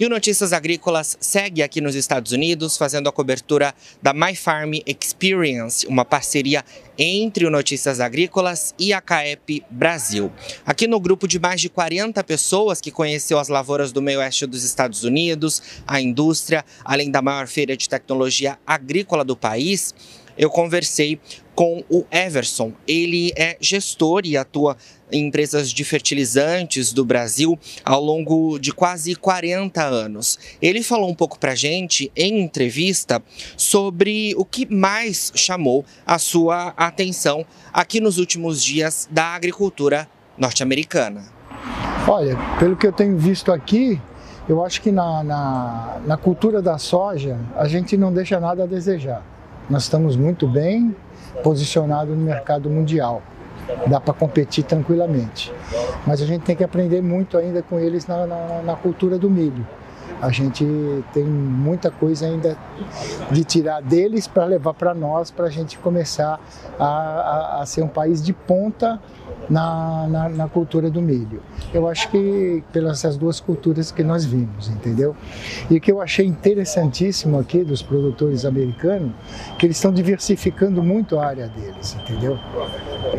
E o Notícias Agrícolas segue aqui nos Estados Unidos, fazendo a cobertura da My Farm Experience, uma parceria entre o Notícias Agrícolas e a CAEP Brasil. Aqui no grupo de mais de 40 pessoas que conheceu as lavouras do meio oeste dos Estados Unidos, a indústria, além da maior feira de tecnologia agrícola do país, eu conversei com o Everson. Ele é gestor e atua em empresas de fertilizantes do Brasil ao longo de quase 40 anos. Ele falou um pouco para gente, em entrevista, sobre o que mais chamou a sua atenção aqui nos últimos dias da agricultura norte-americana. Olha, pelo que eu tenho visto aqui, eu acho que na, na, na cultura da soja a gente não deixa nada a desejar. Nós estamos muito bem posicionados no mercado mundial. Dá para competir tranquilamente. Mas a gente tem que aprender muito ainda com eles na, na, na cultura do milho. A gente tem muita coisa ainda de tirar deles para levar para nós, para a gente começar a, a, a, ser um país de ponta na, na, na, cultura do milho. Eu acho que pelas essas duas culturas que nós vimos, entendeu? E o que eu achei interessantíssimo aqui dos produtores americanos, que eles estão diversificando muito a área deles, entendeu?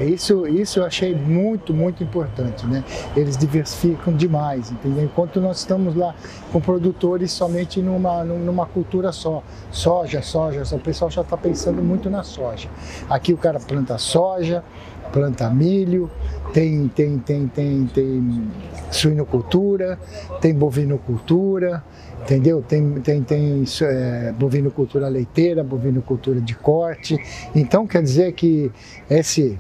Isso, isso eu achei muito, muito importante, né? Eles diversificam demais, entendeu? Enquanto nós estamos lá com produtores somente numa, numa cultura só, soja, soja, o pessoal já está pensando muito na soja. Aqui o cara planta soja, planta milho, tem, tem, tem, tem, tem suinocultura, tem bovinocultura, entendeu? Tem, tem, tem é, bovinocultura leiteira, bovinocultura de corte. Então quer dizer que esse,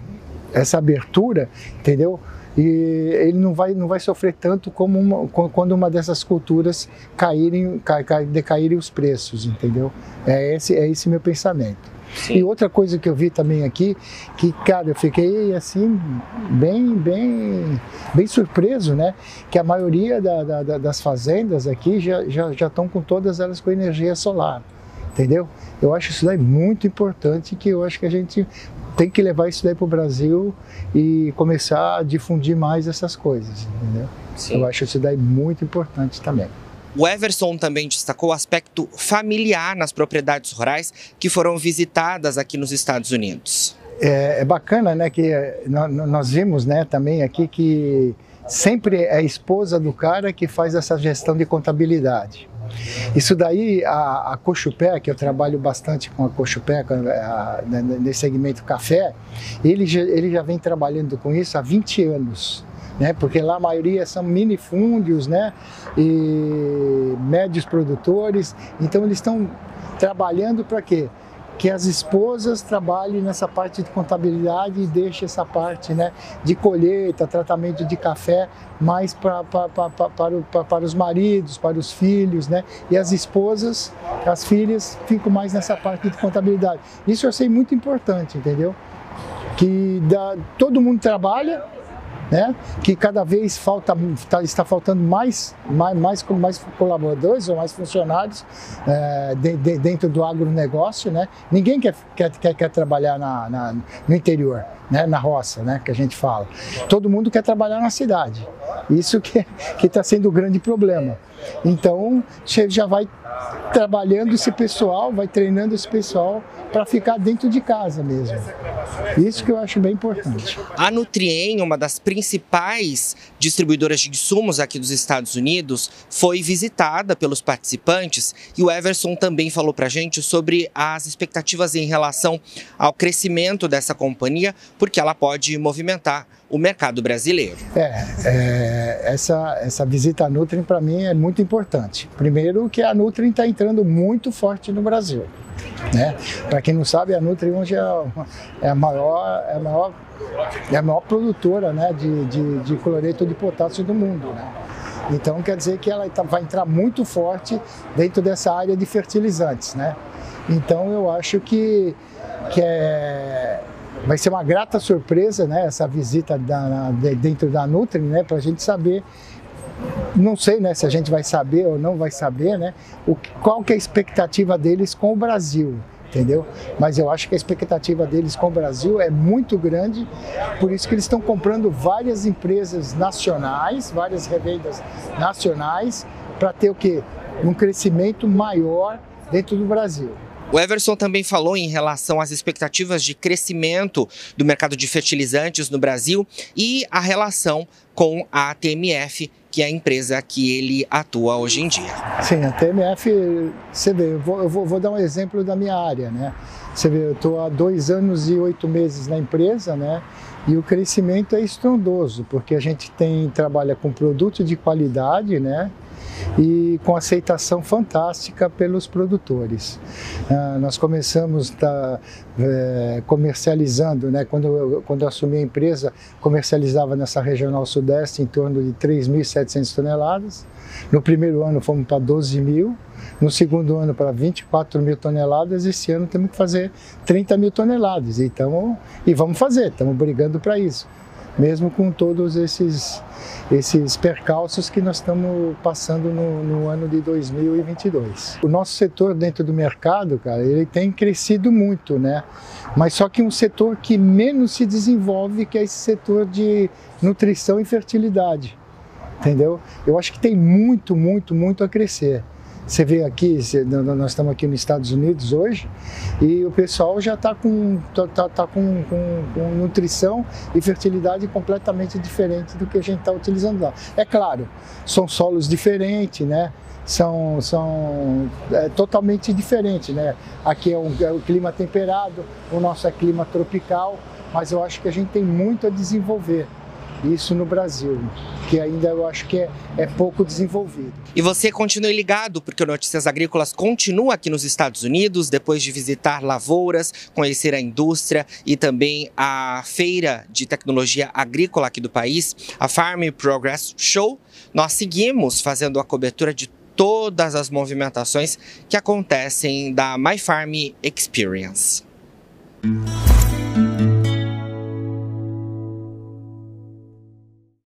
essa abertura, entendeu? E ele não vai, não vai sofrer tanto como uma, quando uma dessas culturas caírem, decaírem os preços, entendeu? É esse, é esse meu pensamento. Sim. E outra coisa que eu vi também aqui, que, cara, eu fiquei assim, bem, bem, bem surpreso, né? Que a maioria da, da, das fazendas aqui já, já, já estão com todas elas com energia solar, entendeu? Eu acho isso daí muito importante, que eu acho que a gente tem que levar isso daí para o Brasil e começar a difundir mais essas coisas, entendeu? Sim. Eu acho isso daí muito importante também. O Everson também destacou o aspecto familiar nas propriedades rurais que foram visitadas aqui nos Estados Unidos. É, é bacana, né, que nós vimos, né, também aqui que sempre é a esposa do cara que faz essa gestão de contabilidade. Isso daí, a, a Cochupé, que eu trabalho bastante com a Cochupé, nesse segmento café, ele já, ele já vem trabalhando com isso há 20 anos né? Porque lá a maioria são minifúndios, né? E médios produtores. Então eles estão trabalhando para quê? Que as esposas trabalhem nessa parte de contabilidade e deixem essa parte né, de colheita, tratamento de café mais pra, pra, pra, para, para os maridos, para os filhos, né? E as esposas, as filhas, ficam mais nessa parte de contabilidade. Isso eu sei muito importante, entendeu? Que dá, todo mundo trabalha, né? que cada vez falta, tá, está faltando mais, mais, mais, mais colaboradores ou mais funcionários é, de, de, dentro do agronegócio. Né? Ninguém quer, quer, quer, quer trabalhar na, na, no interior, né? na roça, né? que a gente fala. Todo mundo quer trabalhar na cidade. Isso que está sendo o grande problema. Então, você já vai trabalhando esse pessoal, vai treinando esse pessoal para ficar dentro de casa mesmo. Isso que eu acho bem importante. A Nutrien, uma das principais distribuidoras de insumos aqui dos Estados Unidos, foi visitada pelos participantes e o Everson também falou para a gente sobre as expectativas em relação ao crescimento dessa companhia, porque ela pode movimentar o mercado brasileiro. É, é essa, essa visita à Nutrien para mim é muito importante. Primeiro que a Nutrien está entrando muito forte no Brasil. Né? Para quem não sabe, a Nutri hoje é, é, a maior, é, a maior, é a maior produtora né, de, de, de cloreto de potássio do mundo. Né? Então quer dizer que ela tá, vai entrar muito forte dentro dessa área de fertilizantes. Né? Então eu acho que, que é, vai ser uma grata surpresa né, essa visita da, dentro da Nutri, né, para a gente saber não sei né, se a gente vai saber ou não vai saber, né, o, qual que é a expectativa deles com o Brasil. entendeu? Mas eu acho que a expectativa deles com o Brasil é muito grande, por isso que eles estão comprando várias empresas nacionais, várias revendas nacionais, para ter o quê? Um crescimento maior dentro do Brasil. O Everson também falou em relação às expectativas de crescimento do mercado de fertilizantes no Brasil e a relação com a TMF, que é a empresa que ele atua hoje em dia. Sim, a TMF, você vê, eu vou, eu vou, dar um exemplo da minha área, né? Você vê, eu estou há dois anos e oito meses na empresa, né? E o crescimento é estrondoso, porque a gente tem trabalha com produto de qualidade, né? E com aceitação fantástica pelos produtores. Ah, nós começamos tá, é, comercializando, né, quando, eu, quando eu assumi a empresa, comercializava nessa regional sudeste em torno de 3.700 toneladas. No primeiro ano fomos para 12 mil, no segundo ano para 24 mil toneladas, esse ano temos que fazer 30 mil toneladas. Então, e vamos fazer, estamos brigando para isso mesmo com todos esses, esses percalços que nós estamos passando no, no, ano de 2022. O nosso setor dentro do mercado, cara, ele tem crescido muito, né? Mas só que um setor que menos se desenvolve, que é esse setor de nutrição e fertilidade, entendeu? Eu acho que tem muito, muito, muito a crescer. Você vê aqui, nós estamos aqui nos Estados Unidos hoje e o pessoal já está com, tá, tá, tá com, com, com, nutrição e fertilidade completamente diferente do que a gente está utilizando lá. É claro, são solos diferentes, né? São, são é, totalmente diferentes, né? Aqui é, um, é o clima temperado, o nosso é clima tropical, mas eu acho que a gente tem muito a desenvolver isso no Brasil, que ainda eu acho que é, é pouco desenvolvido. E você continue ligado, porque o Notícias Agrícolas continua aqui nos Estados Unidos, depois de visitar lavouras, conhecer a indústria e também a feira de tecnologia agrícola aqui do país, a Farm Progress Show. Nós seguimos fazendo a cobertura de todas as movimentações que acontecem da My Farm Experience.